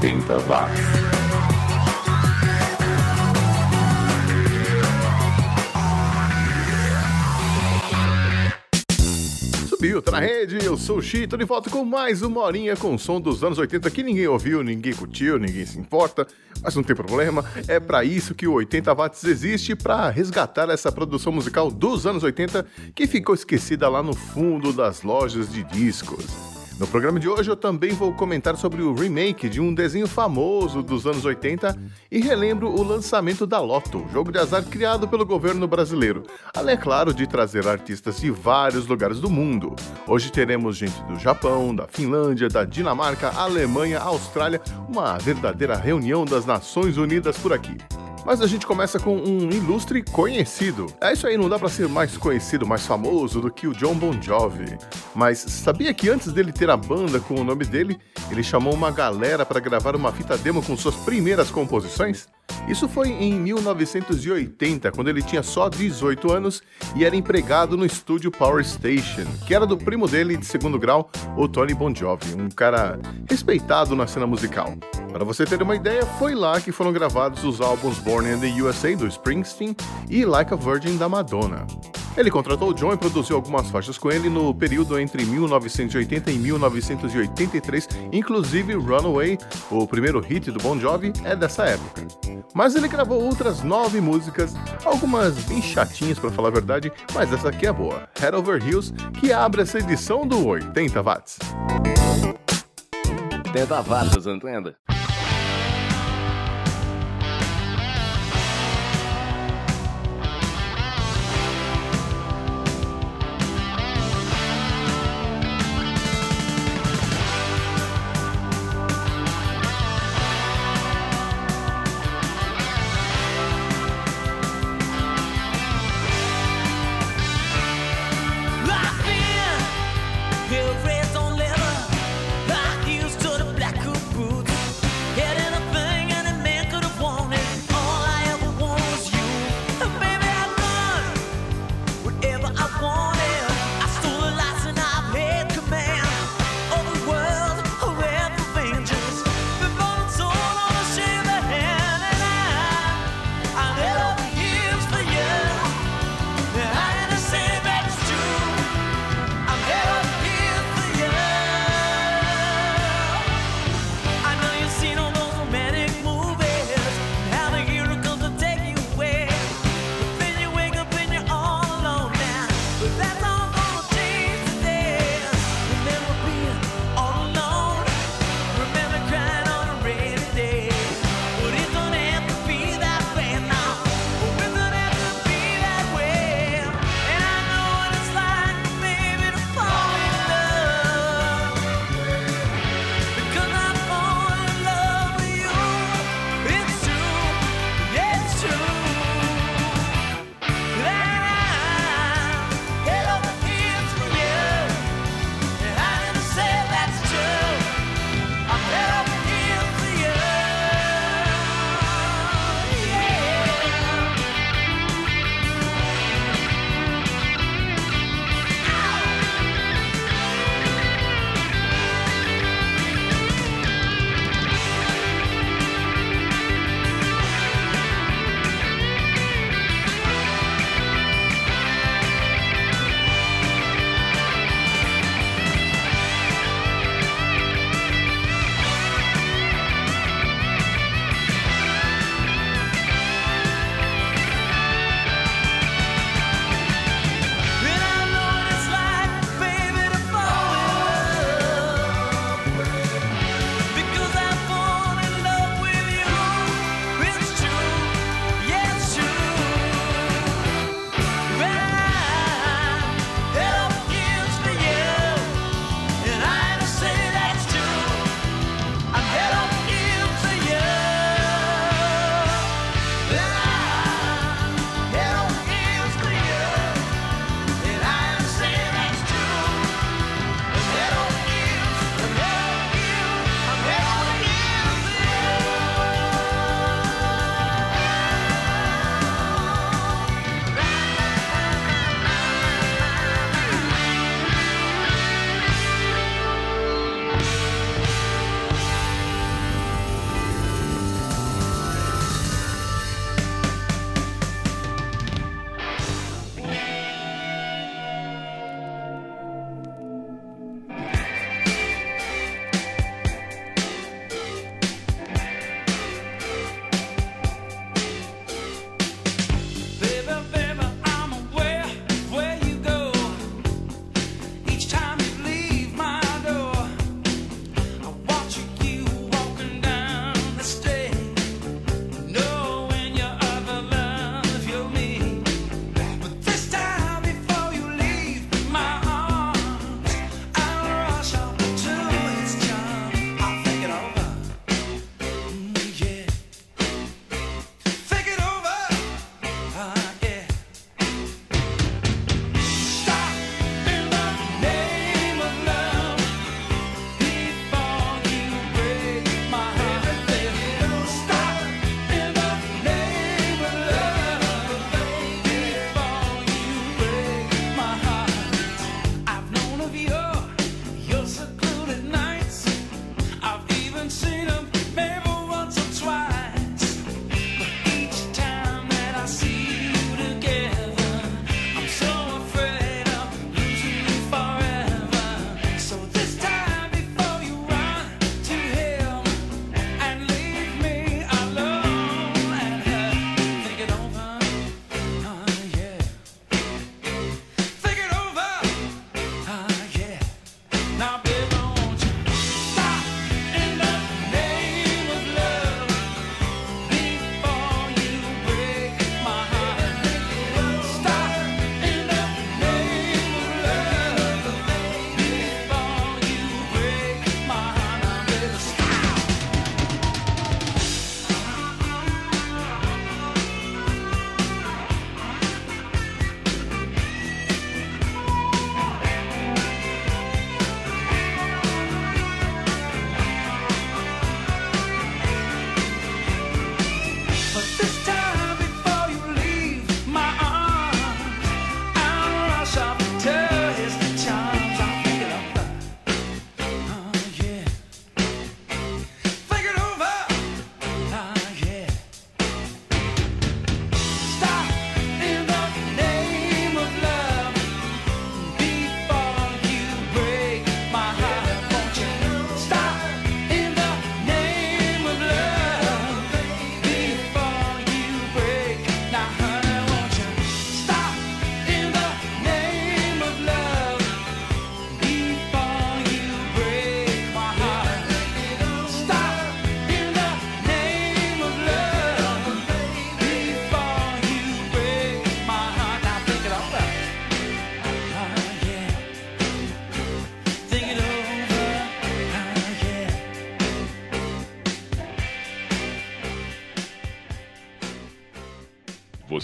80 watts. subiu, tá na rede, eu sou o Chi, tô de volta com mais uma horinha com o som dos anos 80 que ninguém ouviu, ninguém curtiu, ninguém se importa, mas não tem problema, é para isso que o 80 Watts existe, para resgatar essa produção musical dos anos 80 que ficou esquecida lá no fundo das lojas de discos. No programa de hoje eu também vou comentar sobre o remake de um desenho famoso dos anos 80 e relembro o lançamento da Lotto, jogo de azar criado pelo governo brasileiro, além, é claro, de trazer artistas de vários lugares do mundo. Hoje teremos gente do Japão, da Finlândia, da Dinamarca, Alemanha, Austrália, uma verdadeira reunião das Nações Unidas por aqui. Mas a gente começa com um ilustre conhecido. É isso aí, não dá para ser mais conhecido, mais famoso do que o John Bon Jovi. Mas sabia que antes dele ter a banda com o nome dele, ele chamou uma galera para gravar uma fita demo com suas primeiras composições? Isso foi em 1980, quando ele tinha só 18 anos e era empregado no estúdio Power Station, que era do primo dele de segundo grau, o Tony Bon Jovi, um cara respeitado na cena musical. Para você ter uma ideia, foi lá que foram gravados os álbuns Born in the USA do Springsteen e Like a Virgin da Madonna. Ele contratou o John e produziu algumas faixas com ele no período entre 1980 e 1983, inclusive Runaway, o primeiro hit do Bon Jovi, é dessa época. Mas ele gravou outras nove músicas, algumas bem chatinhas para falar a verdade, mas essa aqui é boa, Head Over Heels, que abre essa edição do 80 Watts. 80 watts, entende?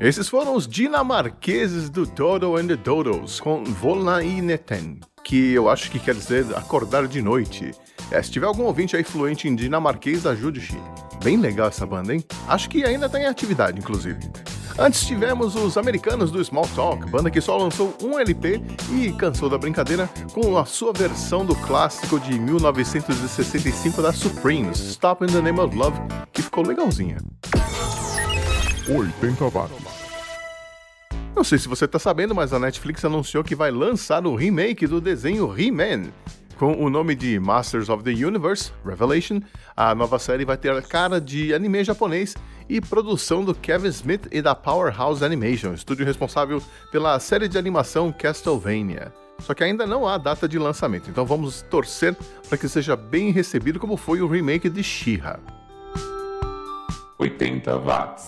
Esses foram os dinamarqueses do Dodo and the Dodos com Volna i Neten, que eu acho que quer dizer acordar de noite. É, se tiver algum ouvinte aí fluente em dinamarquês, ajude o Xi. Bem legal essa banda, hein? Acho que ainda está em atividade, inclusive. Antes tivemos os americanos do Small Talk, banda que só lançou um LP e cansou da brincadeira com a sua versão do clássico de 1965 da Supremes, Stop in the Name of Love, que ficou legalzinha. 80 watts. Não sei se você está sabendo, mas a Netflix anunciou que vai lançar o remake do desenho He-Man. Com o nome de Masters of the Universe Revelation, a nova série vai ter a cara de anime japonês e produção do Kevin Smith e da Powerhouse Animation, estúdio responsável pela série de animação Castlevania. Só que ainda não há data de lançamento, então vamos torcer para que seja bem recebido como foi o remake de She-Ra. 80 watts.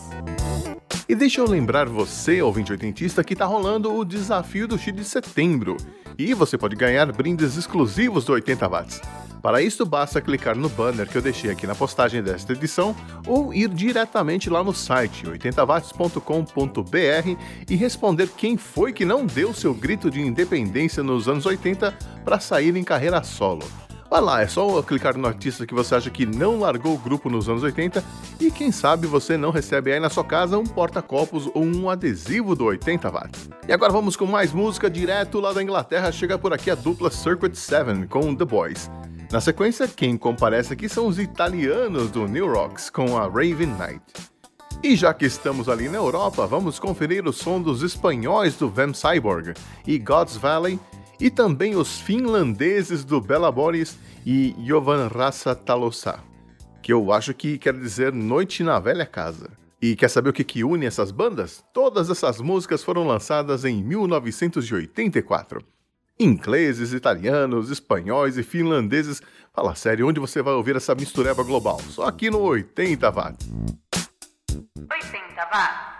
E deixa eu lembrar você, ouvinte oitentista, que está rolando o desafio do X de setembro. E você pode ganhar brindes exclusivos do 80 watts. Para isso, basta clicar no banner que eu deixei aqui na postagem desta edição ou ir diretamente lá no site 80watts.com.br e responder quem foi que não deu seu grito de independência nos anos 80 para sair em carreira solo. Vai lá, é só clicar no artista que você acha que não largou o grupo nos anos 80 e quem sabe você não recebe aí na sua casa um porta-copos ou um adesivo do 80 watts. E agora vamos com mais música direto lá da Inglaterra, chega por aqui a dupla Circuit 7 com The Boys. Na sequência, quem comparece aqui são os italianos do New Rocks com a Raven Knight. E já que estamos ali na Europa, vamos conferir o som dos espanhóis do Van Cyborg e God's Valley e também os finlandeses do Bela Boris e Jovan Rasa Talosa, que eu acho que quer dizer Noite na Velha Casa. E quer saber o que, que une essas bandas? Todas essas músicas foram lançadas em 1984. Ingleses, italianos, espanhóis e finlandeses. Fala sério, onde você vai ouvir essa mistureba global? Só aqui no 80 watts. 80 watts.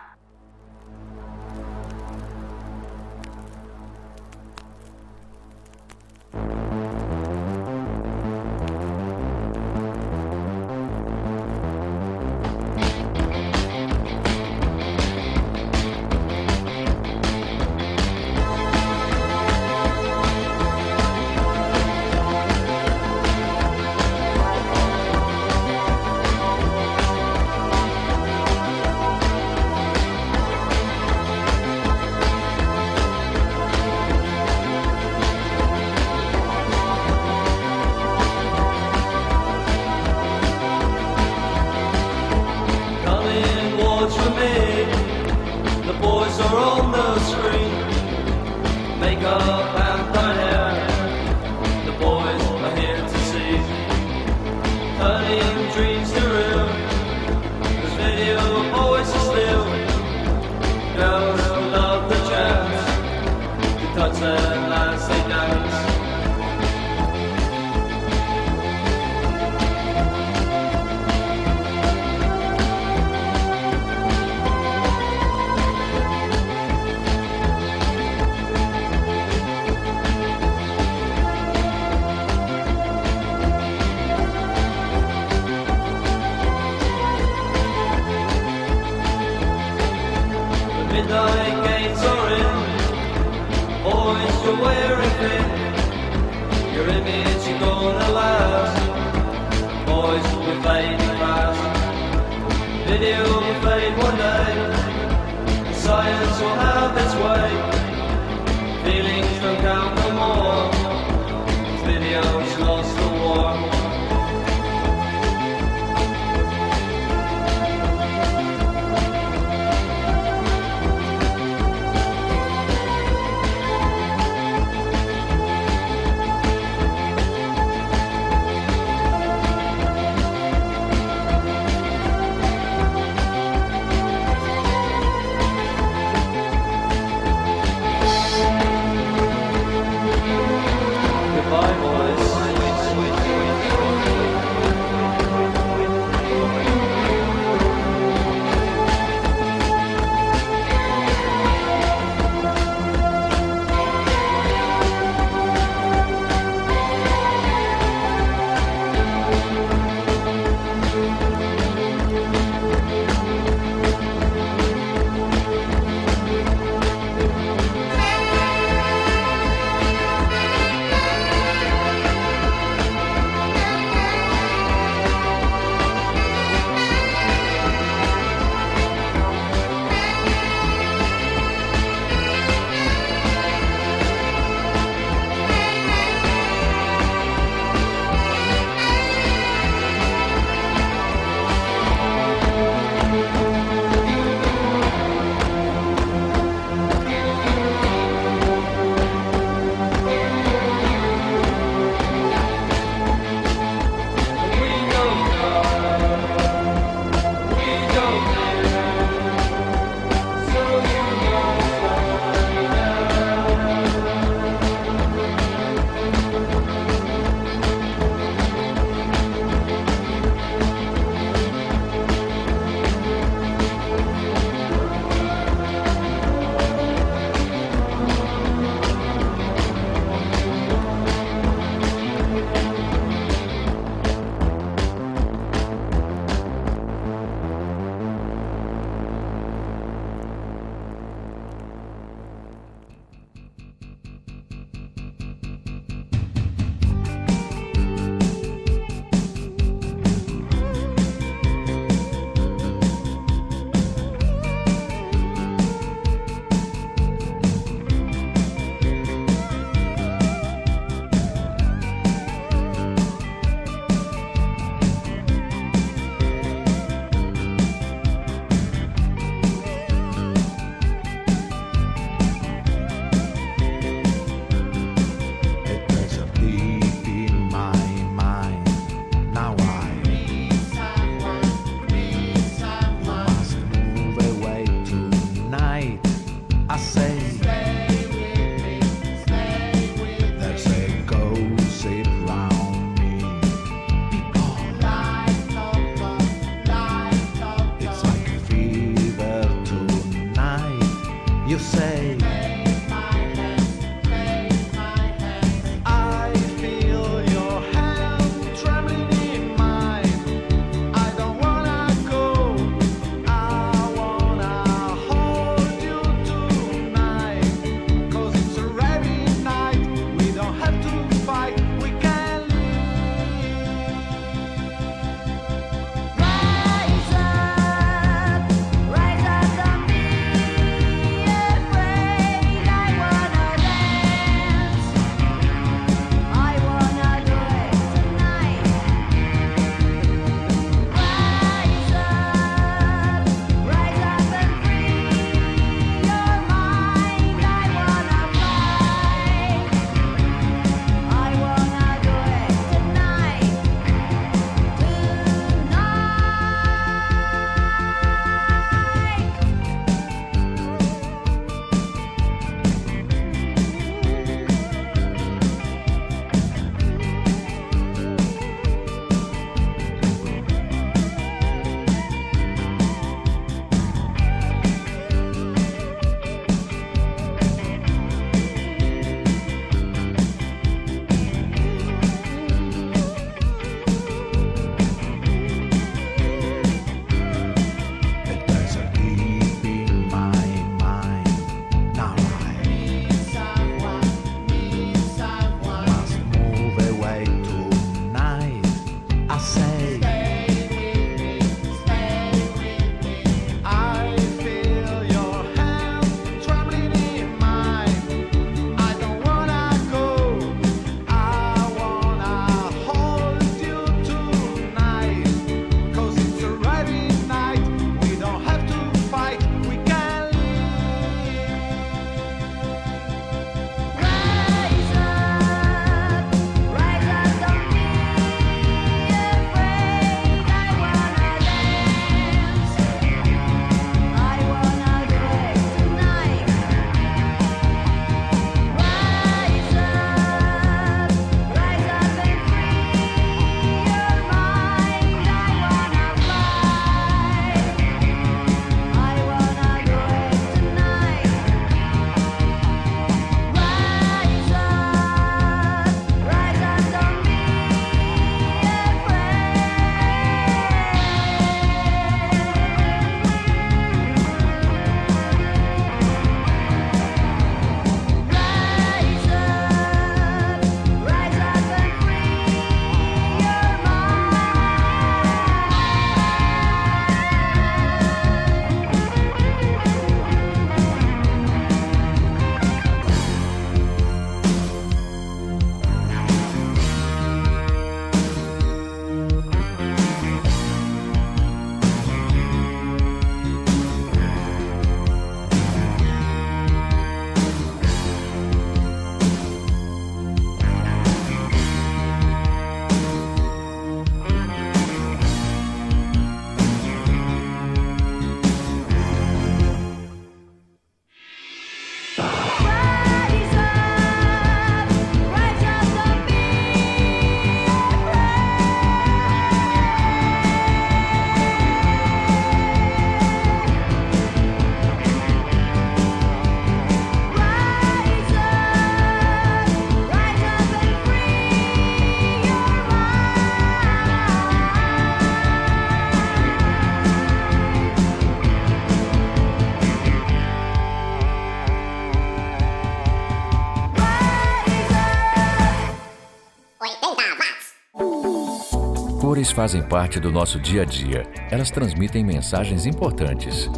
fazem parte do nosso dia a dia. Elas transmitem mensagens importantes.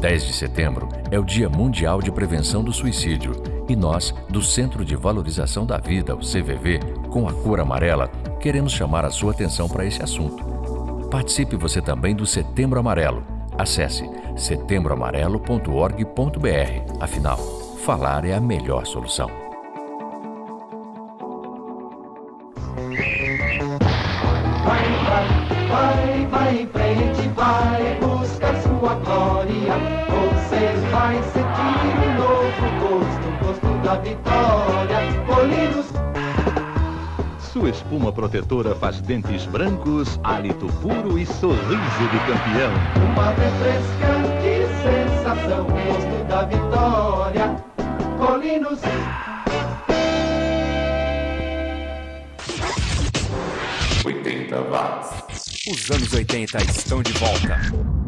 10 de setembro é o Dia Mundial de Prevenção do Suicídio e nós, do Centro de Valorização da Vida, o CVV, com a cor amarela, queremos chamar a sua atenção para esse assunto. Participe você também do Setembro Amarelo. Acesse setembroamarelo.org.br. Afinal, falar é a melhor solução. Espuma protetora faz dentes brancos, hálito puro e sorriso de campeão. Uma refrescante sensação, gosto da vitória. Colinos. watts. Os anos 80 estão de volta.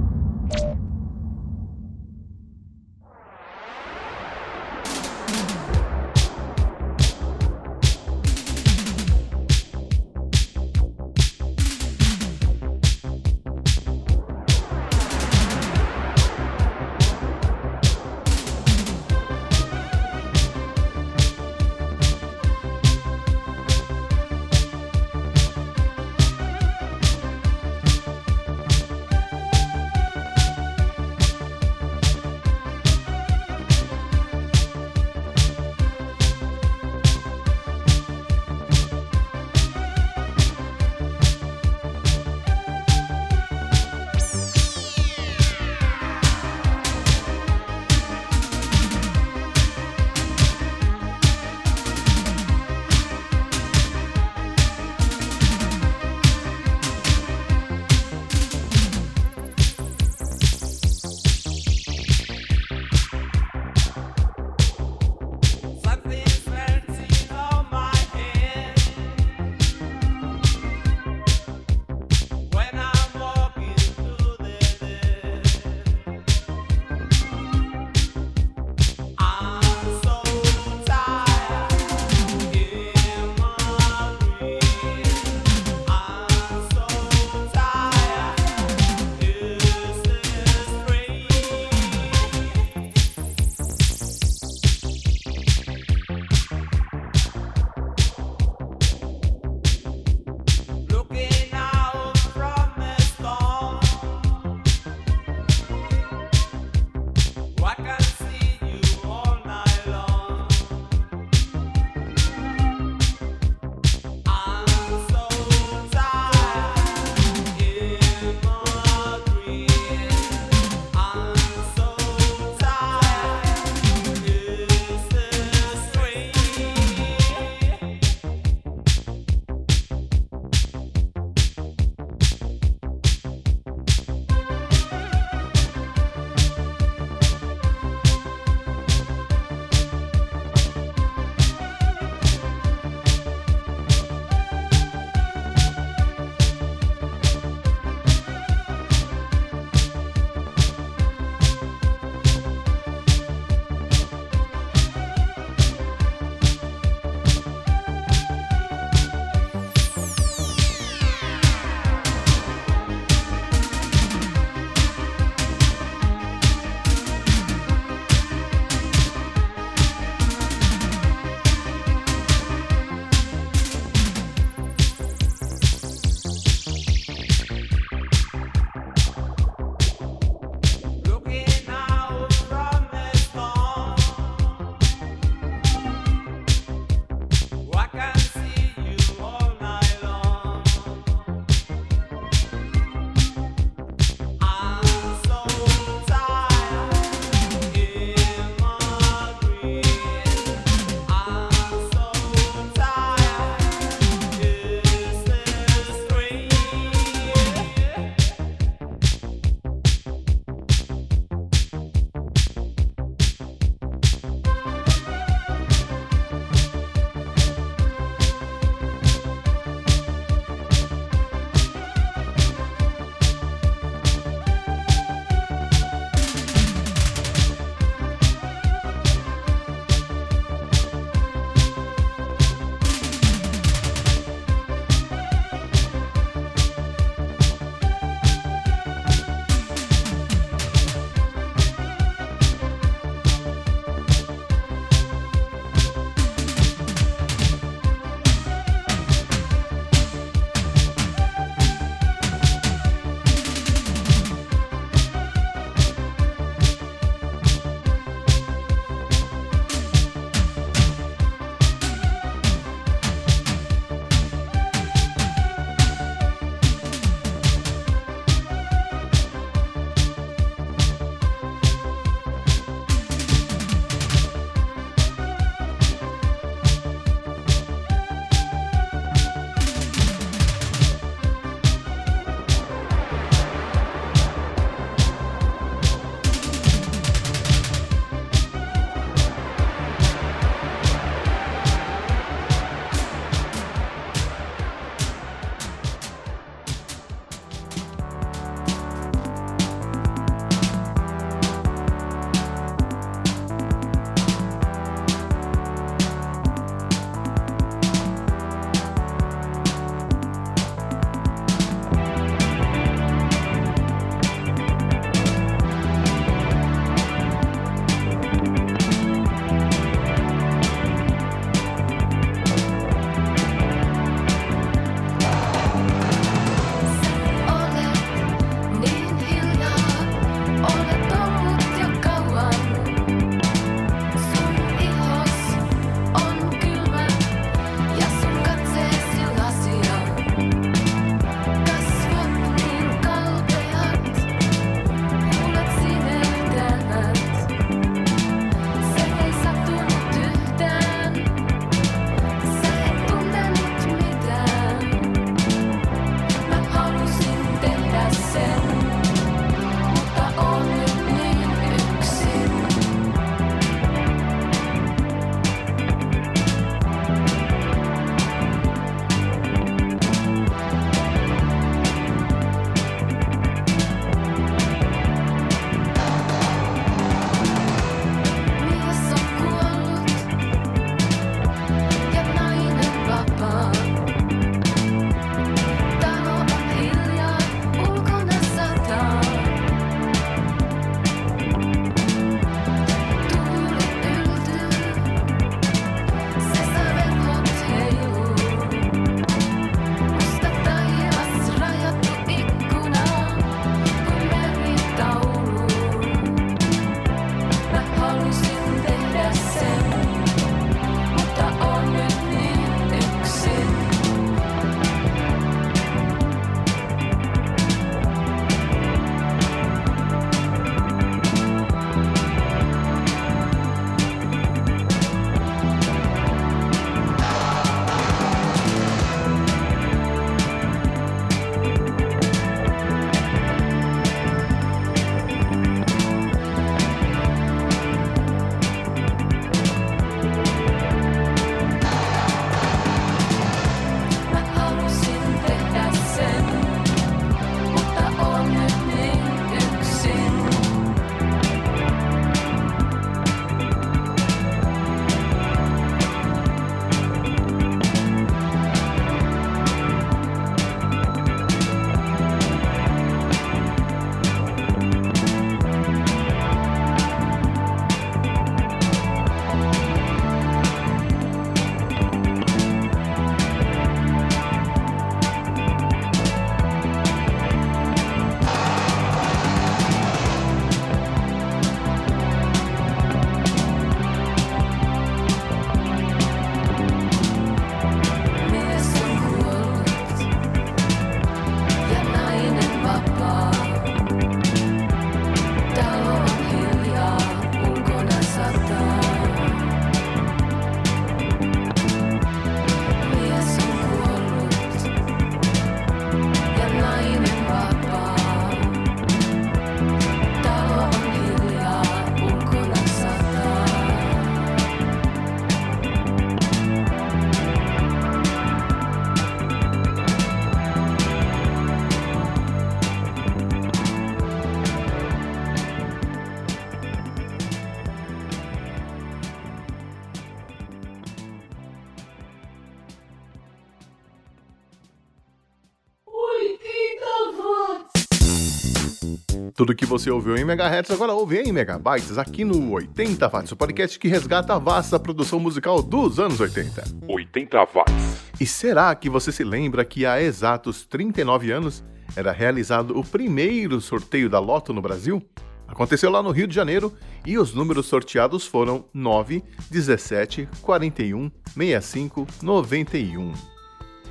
Tudo que você ouviu em megahertz agora ouve em megabytes aqui no 80 Watts, o podcast que resgata a vasta produção musical dos anos 80. 80 watts. E será que você se lembra que há exatos 39 anos era realizado o primeiro sorteio da Loto no Brasil? Aconteceu lá no Rio de Janeiro e os números sorteados foram 9, 17, 41, 65, 91.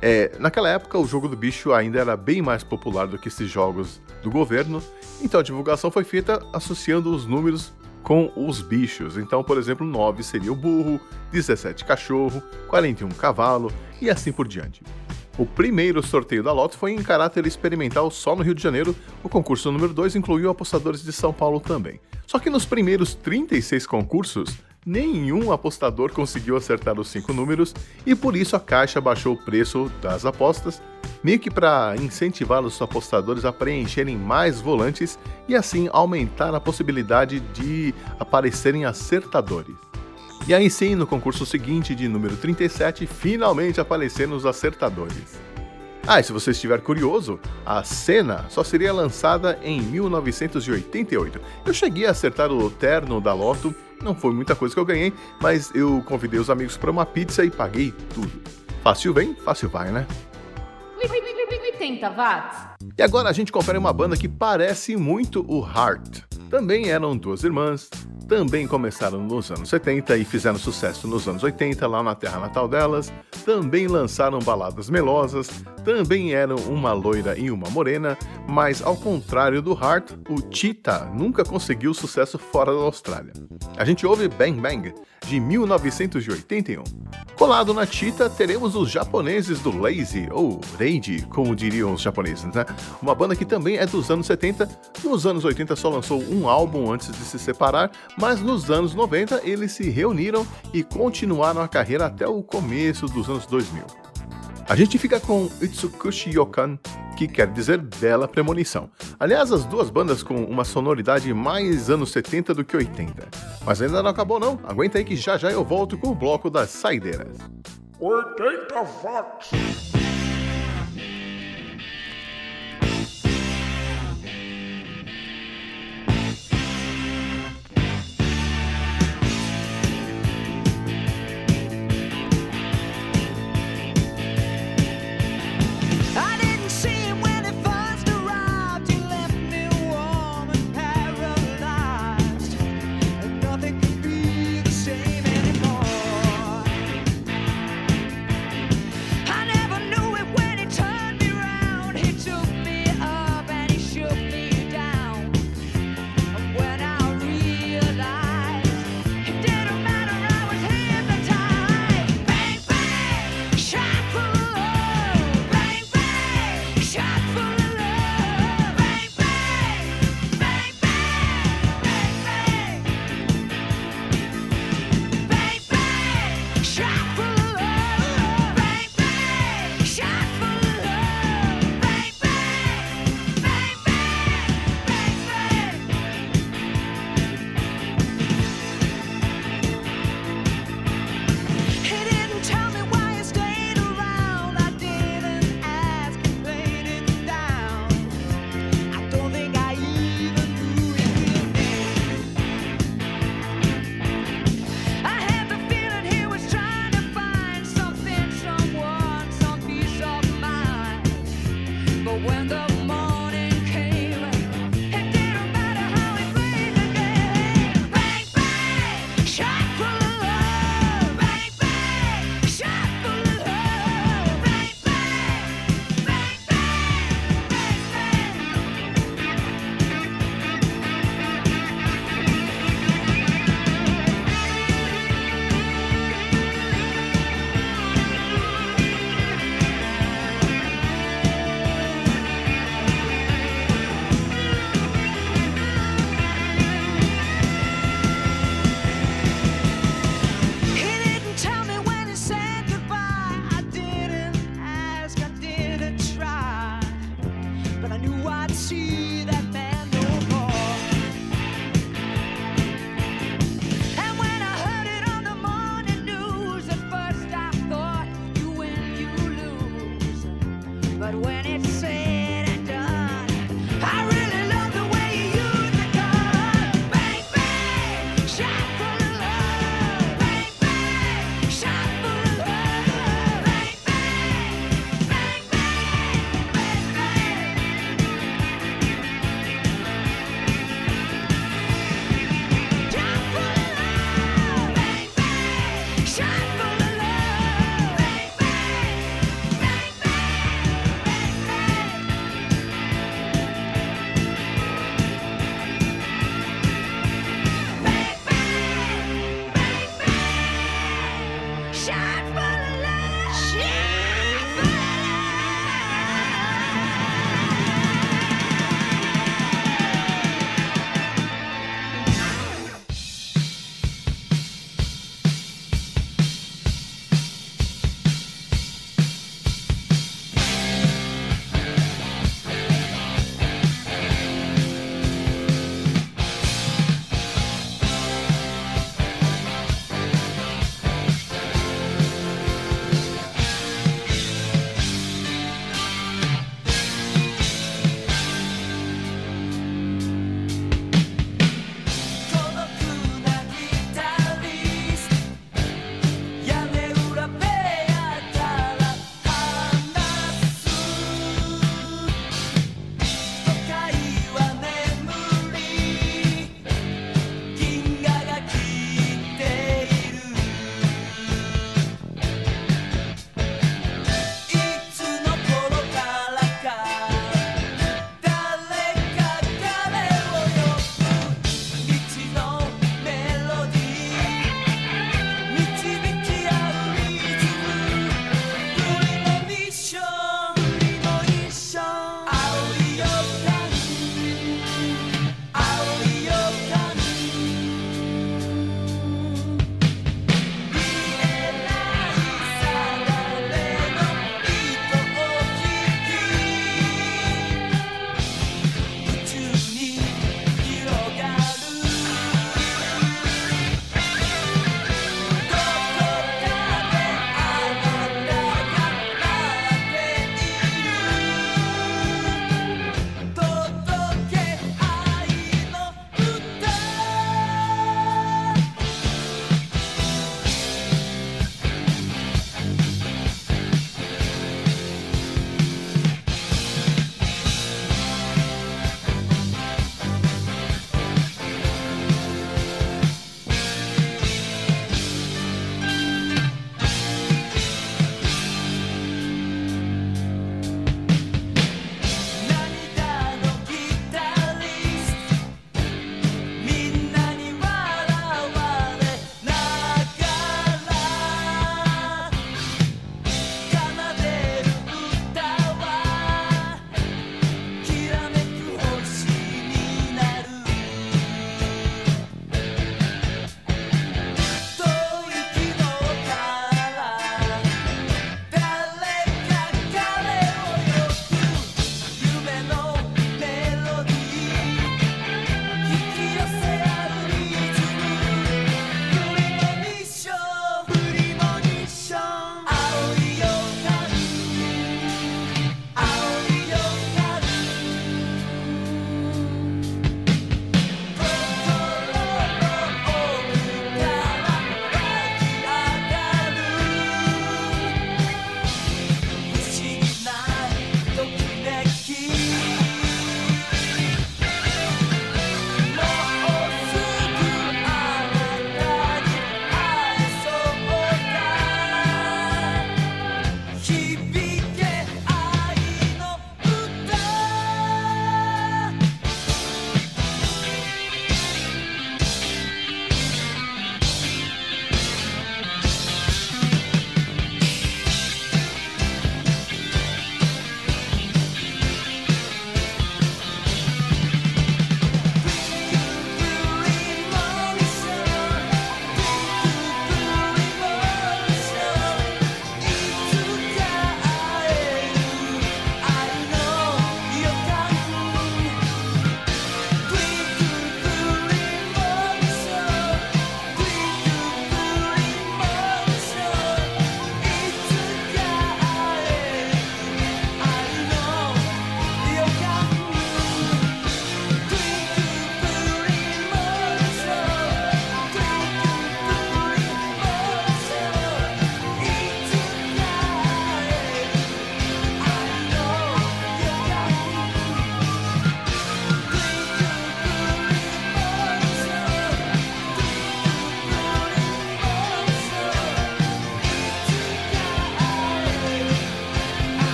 É, naquela época, o jogo do bicho ainda era bem mais popular do que esses jogos do governo, então a divulgação foi feita associando os números com os bichos. Então, por exemplo, 9 seria o burro, 17 cachorro, 41 cavalo e assim por diante. O primeiro sorteio da Loto foi em caráter experimental só no Rio de Janeiro. O concurso número 2 incluiu apostadores de São Paulo também. Só que nos primeiros 36 concursos, nenhum apostador conseguiu acertar os cinco números e por isso a Caixa baixou o preço das apostas, meio que para incentivar os apostadores a preencherem mais volantes e assim aumentar a possibilidade de aparecerem acertadores. E aí sim, no concurso seguinte, de número 37, finalmente apareceram os acertadores. Ah, e se você estiver curioso, a cena só seria lançada em 1988. Eu cheguei a acertar o terno da Loto, não foi muita coisa que eu ganhei, mas eu convidei os amigos para uma pizza e paguei tudo. Fácil vem, fácil vai, né? 80 watts. E agora a gente confere uma banda que parece muito o Heart. Também eram duas irmãs, também começaram nos anos 70 e fizeram sucesso nos anos 80 lá na terra natal delas, também lançaram baladas melosas, também eram uma loira e uma morena, mas ao contrário do Heart, o Cheetah nunca conseguiu sucesso fora da Austrália. A gente ouve Bang Bang, de 1981. Colado na Cheetah, teremos os japoneses do Lazy, ou Reiji, como diriam os japoneses, né? Uma banda que também é dos anos 70. Nos anos 80 só lançou um álbum antes de se separar, mas nos anos 90 eles se reuniram e continuaram a carreira até o começo dos anos 2000. A gente fica com Itsukushi Yokan, que quer dizer bela premonição. Aliás, as duas bandas com uma sonoridade mais anos 70 do que 80. Mas ainda não acabou não, aguenta aí que já já eu volto com o bloco das saideiras. 80 watts.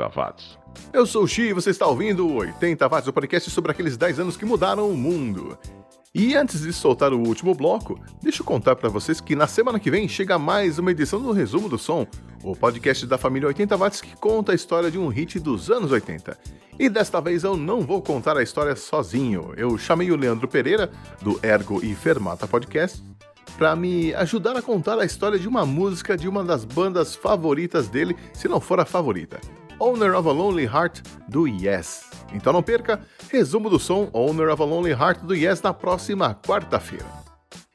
80 watts. Eu sou o Xi e você está ouvindo o 80 Watts, o podcast sobre aqueles 10 anos que mudaram o mundo. E antes de soltar o último bloco, deixa eu contar para vocês que na semana que vem chega mais uma edição do Resumo do Som, o podcast da família 80 Watts que conta a história de um hit dos anos 80. E desta vez eu não vou contar a história sozinho. Eu chamei o Leandro Pereira, do Ergo e Fermata Podcast, para me ajudar a contar a história de uma música de uma das bandas favoritas dele, se não for a favorita. Owner of a Lonely Heart do Yes. Então não perca, resumo do som Owner of a Lonely Heart do Yes na próxima quarta-feira.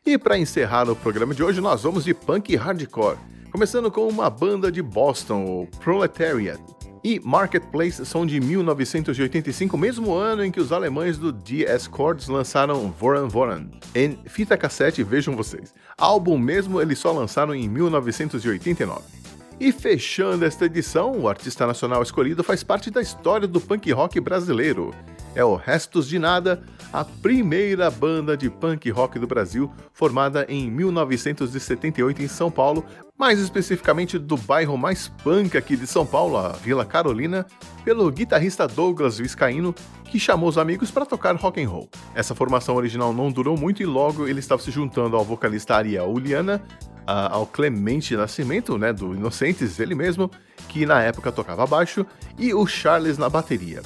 E para encerrar o programa de hoje, nós vamos de punk hardcore, começando com uma banda de Boston, o Proletariat. E Marketplace são de 1985, mesmo ano em que os alemães do DS Chords lançaram Voran Voran. Em fita cassete, vejam vocês. Álbum mesmo eles só lançaram em 1989. E fechando esta edição, o artista nacional escolhido faz parte da história do punk rock brasileiro. É o Restos de Nada, a primeira banda de punk rock do Brasil, formada em 1978 em São Paulo, mais especificamente do bairro mais punk aqui de São Paulo, a Vila Carolina, pelo guitarrista Douglas Viscaíno, que chamou os amigos para tocar rock and roll. Essa formação original não durou muito e logo ele estava se juntando ao vocalista Ariel Uliana, ao Clemente Nascimento, né, do Inocentes, ele mesmo, que na época tocava baixo, e o Charles na bateria.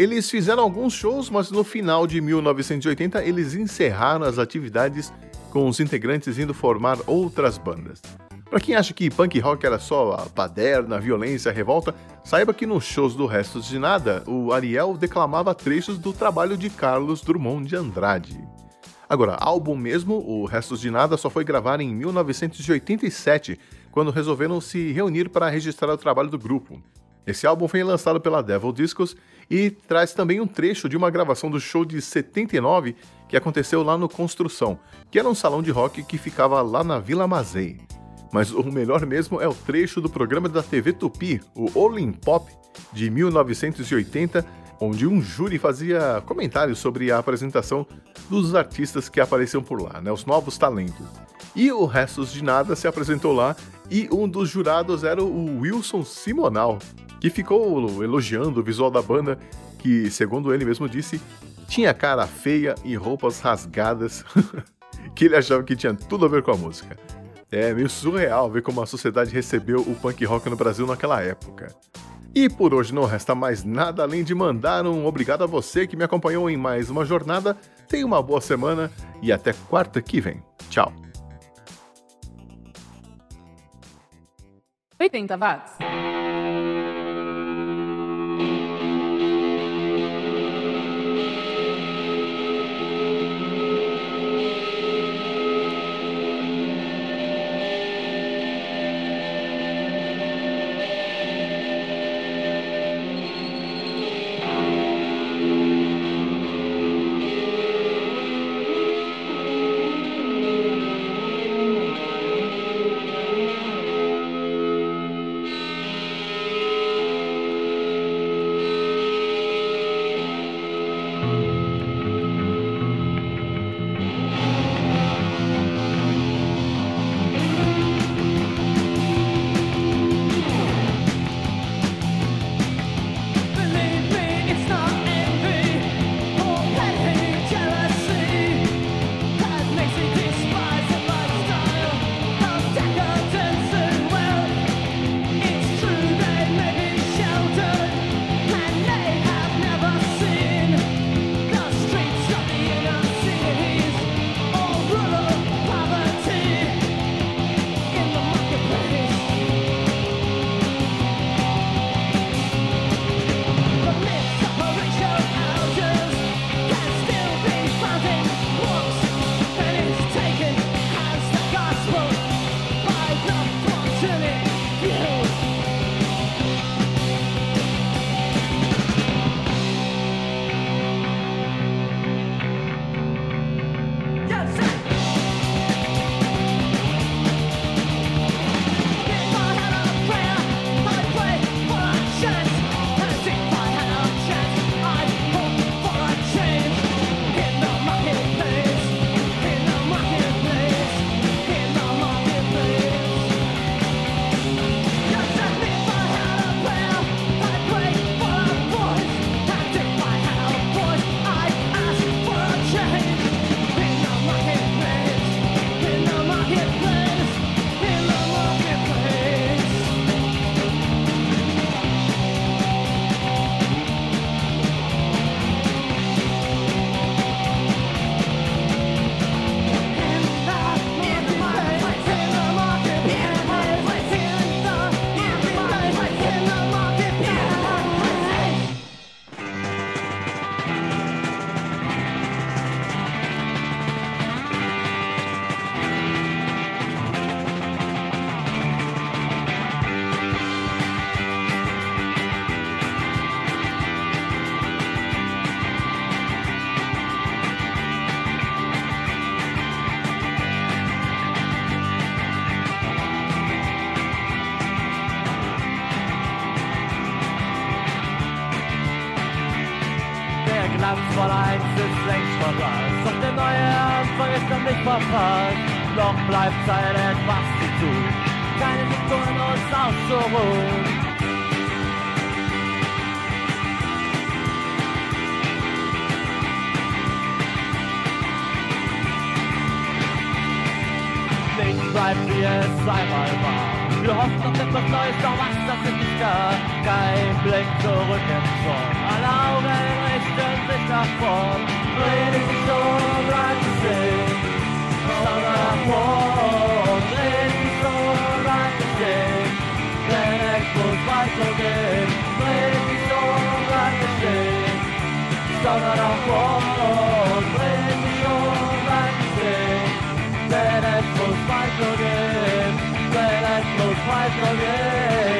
Eles fizeram alguns shows, mas no final de 1980 eles encerraram as atividades com os integrantes indo formar outras bandas. Para quem acha que punk rock era só a baderna, a violência, a revolta, saiba que nos shows do Restos de Nada, o Ariel declamava trechos do trabalho de Carlos Drummond de Andrade. Agora, álbum mesmo, o Restos de Nada só foi gravar em 1987, quando resolveram se reunir para registrar o trabalho do grupo. Esse álbum foi lançado pela Devil Discos e traz também um trecho de uma gravação do show de 79 que aconteceu lá no Construção, que era um salão de rock que ficava lá na Vila Mazei. Mas o melhor mesmo é o trecho do programa da TV Tupi, o Olin Pop, de 1980, onde um júri fazia comentários sobre a apresentação dos artistas que apareciam por lá, né, os novos talentos. E o Restos de Nada se apresentou lá e um dos jurados era o Wilson Simonal, que ficou elogiando o visual da banda, que, segundo ele mesmo disse, tinha cara feia e roupas rasgadas, que ele achava que tinha tudo a ver com a música. É meio surreal ver como a sociedade recebeu o punk rock no Brasil naquela época. E por hoje não resta mais nada além de mandar um obrigado a você que me acompanhou em mais uma jornada. Tenha uma boa semana e até quarta que vem. Tchau. 80 watts. Anfang ist dann nicht verpasst. Noch bleibt Zeit, etwas zu tun. Keine Sekunden uns auszuruhen. Nichts bleibt wie es einmal war. Wir hoffen auf etwas Neues, doch was das ist nicht da. Kein Blick zurück im Zorn. Alle Augen systems that are formed. It is alright to say, fight warm. It is alright to say, that explodes once again. It is alright to say, alright warm. It is alright to say, that explodes once again. That explodes once again.